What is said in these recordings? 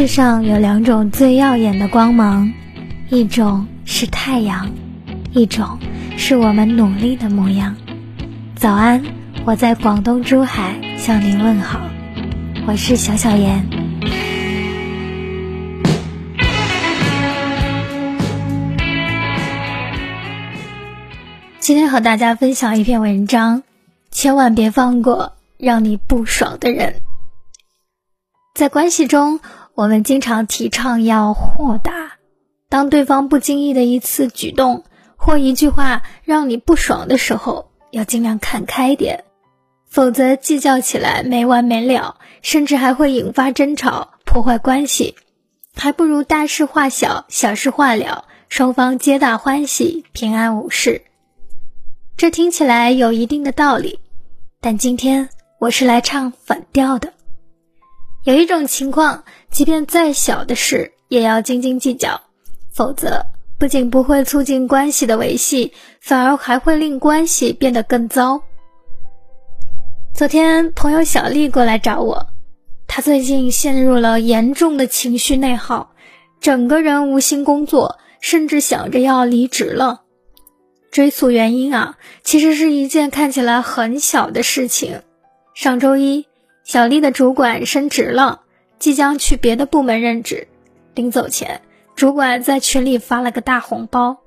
世上有两种最耀眼的光芒，一种是太阳，一种是我们努力的模样。早安，我在广东珠海向您问好，我是小小妍。今天和大家分享一篇文章，千万别放过让你不爽的人。在关系中，我们经常提倡要豁达。当对方不经意的一次举动或一句话让你不爽的时候，要尽量看开点，否则计较起来没完没了，甚至还会引发争吵，破坏关系。还不如大事化小，小事化了，双方皆大欢喜，平安无事。这听起来有一定的道理，但今天我是来唱反调的。有一种情况，即便再小的事也要斤斤计较，否则不仅不会促进关系的维系，反而还会令关系变得更糟。昨天朋友小丽过来找我，她最近陷入了严重的情绪内耗，整个人无心工作，甚至想着要离职了。追溯原因啊，其实是一件看起来很小的事情。上周一。小丽的主管升职了，即将去别的部门任职。临走前，主管在群里发了个大红包，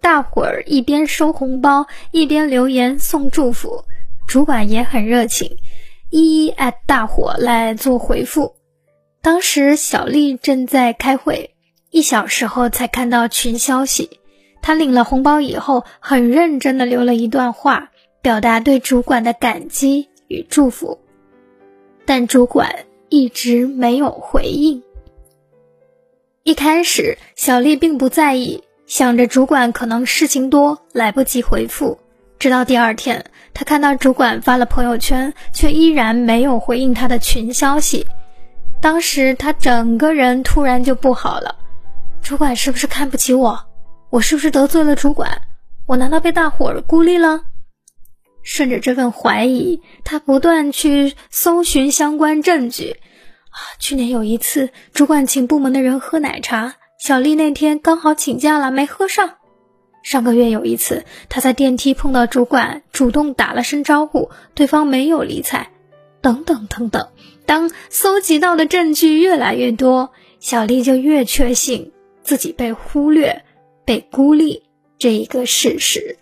大伙儿一边收红包一边留言送祝福。主管也很热情，一一艾大伙来做回复。当时小丽正在开会，一小时后才看到群消息。她领了红包以后，很认真的留了一段话，表达对主管的感激与祝福。但主管一直没有回应。一开始，小丽并不在意，想着主管可能事情多，来不及回复。直到第二天，她看到主管发了朋友圈，却依然没有回应她的群消息。当时她整个人突然就不好了。主管是不是看不起我？我是不是得罪了主管？我难道被大伙儿孤立了？顺着这份怀疑，他不断去搜寻相关证据。啊，去年有一次，主管请部门的人喝奶茶，小丽那天刚好请假了，没喝上。上个月有一次，他在电梯碰到主管，主动打了声招呼，对方没有理睬。等等等等，当搜集到的证据越来越多，小丽就越确信自己被忽略、被孤立这一个事实。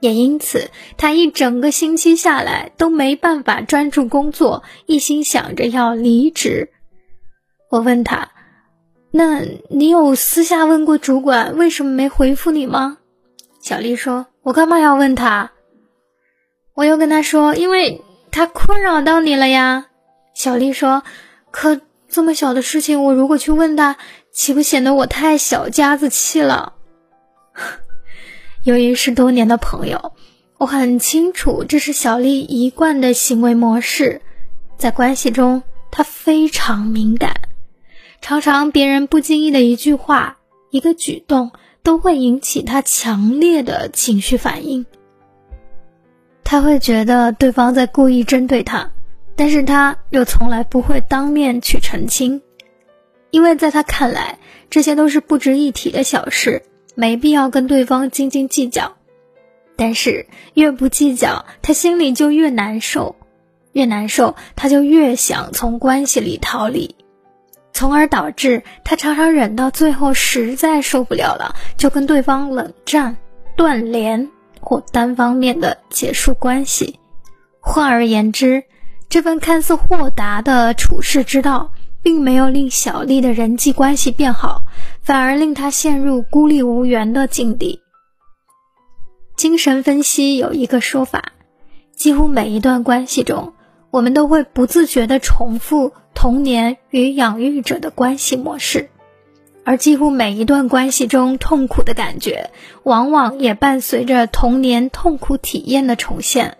也因此，他一整个星期下来都没办法专注工作，一心想着要离职。我问他：“那你有私下问过主管为什么没回复你吗？”小丽说：“我干嘛要问他？”我又跟他说：“因为他困扰到你了呀。”小丽说：“可这么小的事情，我如果去问他，岂不显得我太小家子气了？”由于是多年的朋友，我很清楚这是小丽一贯的行为模式。在关系中，她非常敏感，常常别人不经意的一句话、一个举动，都会引起她强烈的情绪反应。她会觉得对方在故意针对她，但是她又从来不会当面去澄清，因为在她看来，这些都是不值一提的小事。没必要跟对方斤斤计较，但是越不计较，他心里就越难受，越难受，他就越想从关系里逃离，从而导致他常常忍到最后实在受不了了，就跟对方冷战、断联或单方面的结束关系。换而言之，这份看似豁达的处世之道。并没有令小丽的人际关系变好，反而令他陷入孤立无援的境地。精神分析有一个说法：几乎每一段关系中，我们都会不自觉地重复童年与养育者的关系模式，而几乎每一段关系中痛苦的感觉，往往也伴随着童年痛苦体验的重现。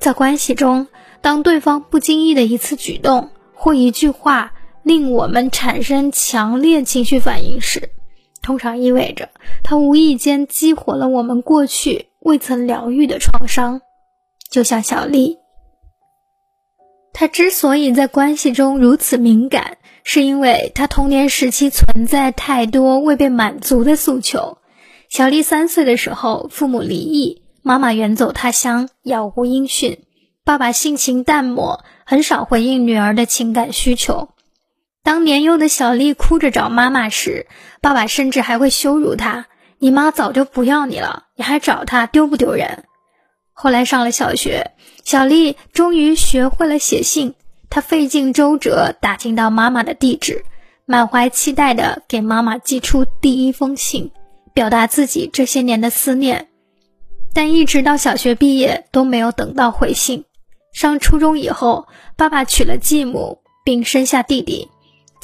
在关系中，当对方不经意的一次举动，或一句话令我们产生强烈情绪反应时，通常意味着他无意间激活了我们过去未曾疗愈的创伤。就像小丽，她之所以在关系中如此敏感，是因为他童年时期存在太多未被满足的诉求。小丽三岁的时候，父母离异，妈妈远走他乡，杳无音讯。爸爸性情淡漠，很少回应女儿的情感需求。当年幼的小丽哭着找妈妈时，爸爸甚至还会羞辱她：“你妈早就不要你了，你还找她，丢不丢人？”后来上了小学，小丽终于学会了写信。她费尽周折打听到妈妈的地址，满怀期待地给妈妈寄出第一封信，表达自己这些年的思念。但一直到小学毕业都没有等到回信。上初中以后，爸爸娶了继母，并生下弟弟。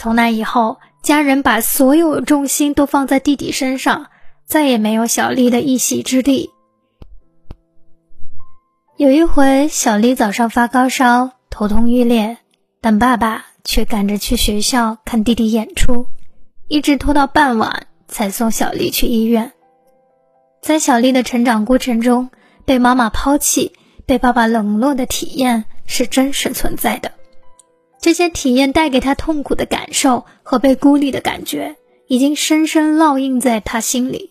从那以后，家人把所有重心都放在弟弟身上，再也没有小丽的一席之地。有一回，小丽早上发高烧，头痛欲裂，但爸爸却赶着去学校看弟弟演出，一直拖到傍晚才送小丽去医院。在小丽的成长过程中，被妈妈抛弃。被爸爸冷落的体验是真实存在的，这些体验带给他痛苦的感受和被孤立的感觉，已经深深烙印在他心里，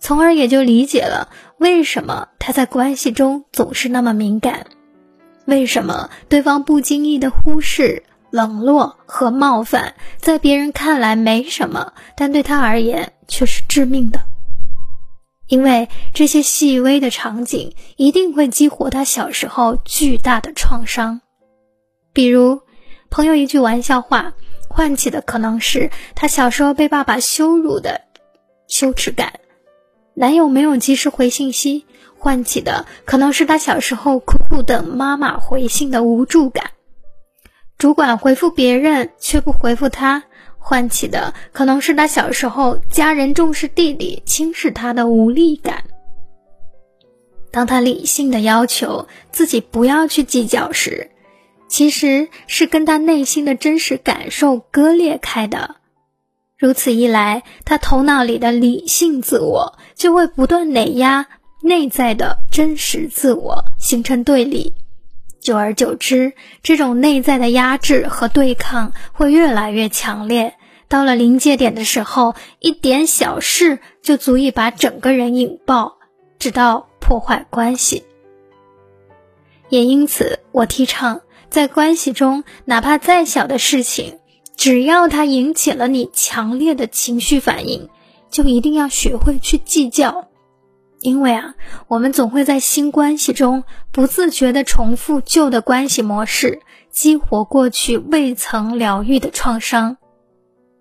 从而也就理解了为什么他在关系中总是那么敏感，为什么对方不经意的忽视、冷落和冒犯，在别人看来没什么，但对他而言却是致命的。因为这些细微的场景一定会激活他小时候巨大的创伤，比如朋友一句玩笑话，唤起的可能是他小时候被爸爸羞辱的羞耻感；男友没有及时回信息，唤起的可能是他小时候苦苦等妈妈回信的无助感；主管回复别人却不回复他。唤起的可能是他小时候家人重视弟弟、轻视他的无力感。当他理性的要求自己不要去计较时，其实是跟他内心的真实感受割裂开的。如此一来，他头脑里的理性自我就会不断碾压内在的真实自我，形成对立。久而久之，这种内在的压制和对抗会越来越强烈。到了临界点的时候，一点小事就足以把整个人引爆，直到破坏关系。也因此，我提倡在关系中，哪怕再小的事情，只要它引起了你强烈的情绪反应，就一定要学会去计较。因为啊，我们总会在新关系中不自觉地重复旧的关系模式，激活过去未曾疗愈的创伤。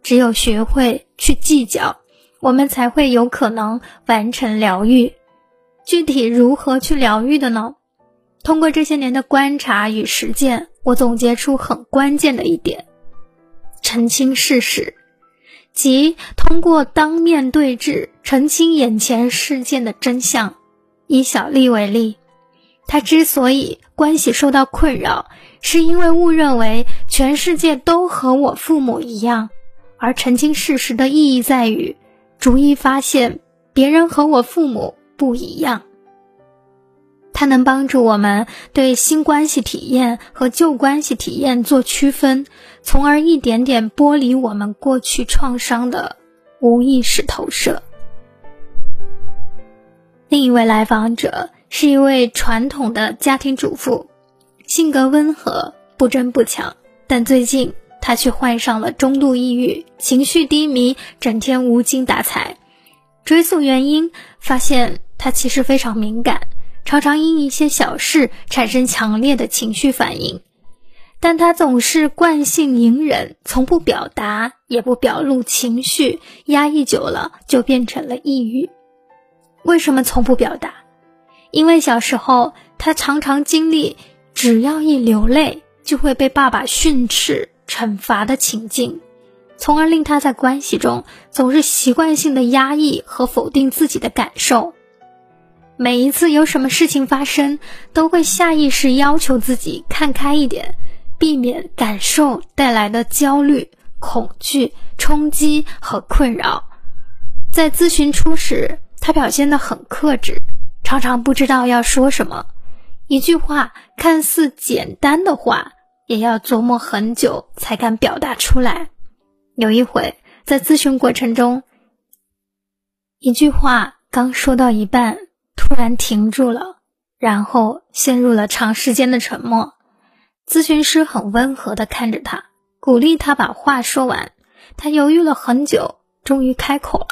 只有学会去计较，我们才会有可能完成疗愈。具体如何去疗愈的呢？通过这些年的观察与实践，我总结出很关键的一点：澄清事实。即通过当面对质澄清眼前事件的真相。以小丽为例，她之所以关系受到困扰，是因为误认为全世界都和我父母一样。而澄清事实的意义在于，逐一发现别人和我父母不一样。它能帮助我们对新关系体验和旧关系体验做区分，从而一点点剥离我们过去创伤的无意识投射。另一位来访者是一位传统的家庭主妇，性格温和，不争不抢，但最近她却患上了中度抑郁，情绪低迷，整天无精打采。追溯原因，发现她其实非常敏感。常常因一些小事产生强烈的情绪反应，但他总是惯性隐忍，从不表达，也不表露情绪，压抑久了就变成了抑郁。为什么从不表达？因为小时候他常常经历，只要一流泪就会被爸爸训斥、惩罚的情境，从而令他在关系中总是习惯性的压抑和否定自己的感受。每一次有什么事情发生，都会下意识要求自己看开一点，避免感受带来的焦虑、恐惧、冲击和困扰。在咨询初时，他表现得很克制，常常不知道要说什么，一句话看似简单的话，也要琢磨很久才敢表达出来。有一回在咨询过程中，一句话刚说到一半，突然停住了，然后陷入了长时间的沉默。咨询师很温和的看着他，鼓励他把话说完。他犹豫了很久，终于开口了：“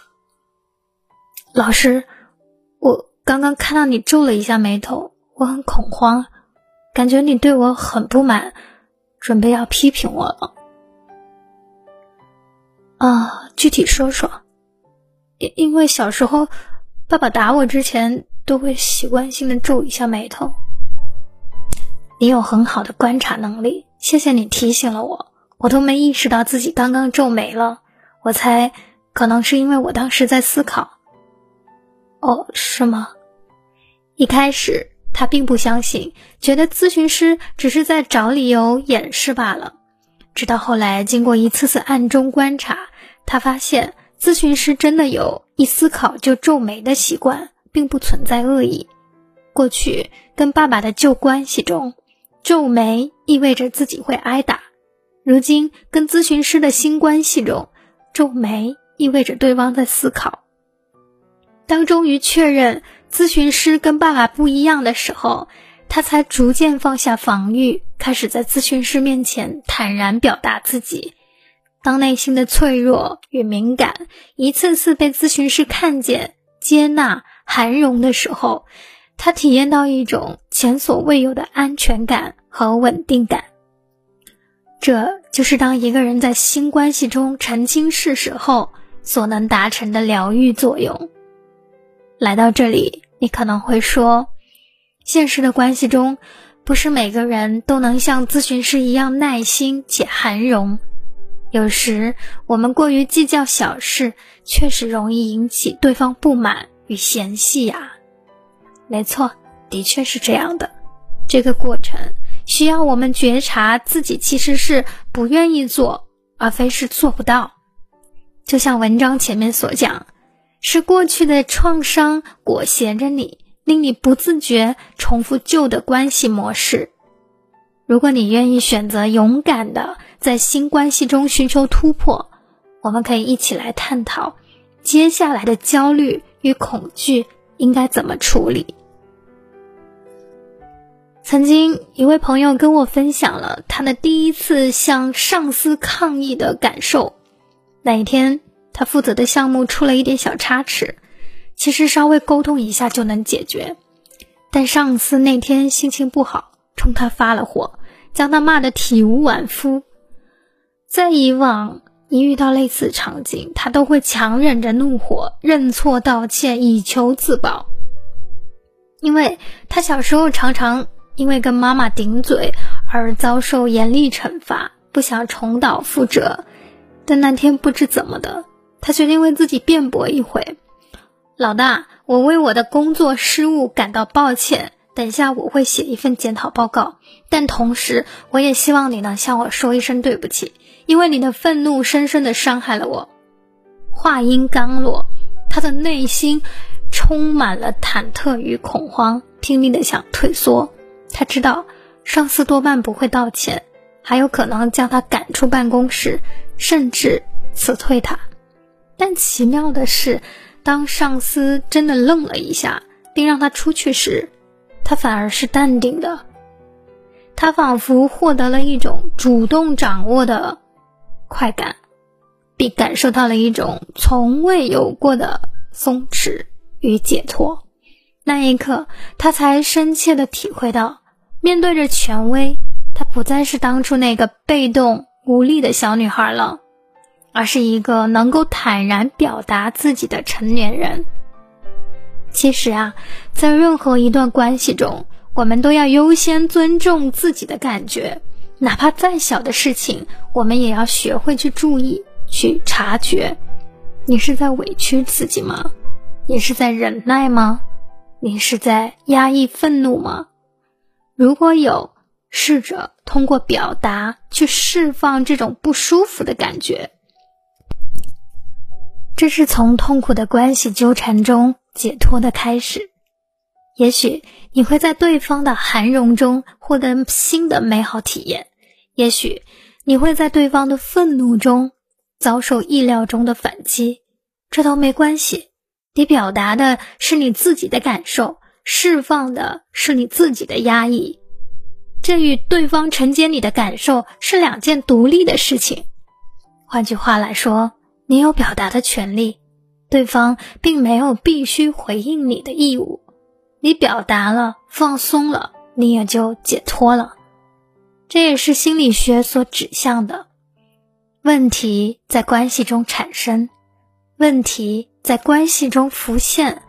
老师，我刚刚看到你皱了一下眉头，我很恐慌，感觉你对我很不满，准备要批评我了。”啊，具体说说。因因为小时候，爸爸打我之前都会习惯性的皱一下眉头。你有很好的观察能力，谢谢你提醒了我，我都没意识到自己刚刚皱眉了。我猜，可能是因为我当时在思考。哦，是吗？一开始他并不相信，觉得咨询师只是在找理由掩饰罢了。直到后来，经过一次次暗中观察，他发现咨询师真的有一思考就皱眉的习惯，并不存在恶意。过去跟爸爸的旧关系中，皱眉意味着自己会挨打；如今跟咨询师的新关系中，皱眉意味着对方在思考。当终于确认咨询师跟爸爸不一样的时候，他才逐渐放下防御。开始在咨询师面前坦然表达自己。当内心的脆弱与敏感一次次被咨询师看见、接纳、涵容的时候，他体验到一种前所未有的安全感和稳定感。这就是当一个人在新关系中澄清事实后所能达成的疗愈作用。来到这里，你可能会说，现实的关系中。不是每个人都能像咨询师一样耐心且含容，有时我们过于计较小事，确实容易引起对方不满与嫌隙呀。没错，的确是这样的。这个过程需要我们觉察自己其实是不愿意做，而非是做不到。就像文章前面所讲，是过去的创伤裹挟着你。令你不自觉重复旧的关系模式。如果你愿意选择勇敢的在新关系中寻求突破，我们可以一起来探讨接下来的焦虑与恐惧应该怎么处理。曾经一位朋友跟我分享了他的第一次向上司抗议的感受。那一天，他负责的项目出了一点小差池。其实稍微沟通一下就能解决，但上司那天心情不好，冲他发了火，将他骂得体无完肤。在以往一遇到类似场景，他都会强忍着怒火认错道歉，以求自保。因为他小时候常常因为跟妈妈顶嘴而遭受严厉惩罚，不想重蹈覆辙。但那天不知怎么的，他决定为自己辩驳一回。老大，我为我的工作失误感到抱歉。等下我会写一份检讨报告，但同时我也希望你能向我说一声对不起，因为你的愤怒深深的伤害了我。话音刚落，他的内心充满了忐忑与恐慌，拼命的想退缩。他知道上司多半不会道歉，还有可能将他赶出办公室，甚至辞退他。但奇妙的是。当上司真的愣了一下，并让他出去时，他反而是淡定的。他仿佛获得了一种主动掌握的快感，并感受到了一种从未有过的松弛与解脱。那一刻，他才深切的体会到，面对着权威，他不再是当初那个被动无力的小女孩了。而是一个能够坦然表达自己的成年人。其实啊，在任何一段关系中，我们都要优先尊重自己的感觉，哪怕再小的事情，我们也要学会去注意、去察觉。你是在委屈自己吗？你是在忍耐吗？你是在压抑愤怒吗？如果有，试着通过表达去释放这种不舒服的感觉。这是从痛苦的关系纠缠中解脱的开始，也许你会在对方的涵容中获得新的美好体验，也许你会在对方的愤怒中遭受意料中的反击，这都没关系。你表达的是你自己的感受，释放的是你自己的压抑，这与对方承接你的感受是两件独立的事情。换句话来说，你有表达的权利，对方并没有必须回应你的义务。你表达了，放松了，你也就解脱了。这也是心理学所指向的。问题在关系中产生，问题在关系中浮现，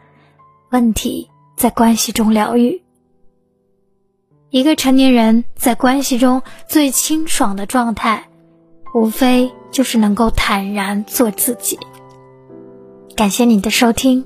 问题在关系中疗愈。一个成年人在关系中最清爽的状态，无非就是能够坦然做自己。感谢你的收听。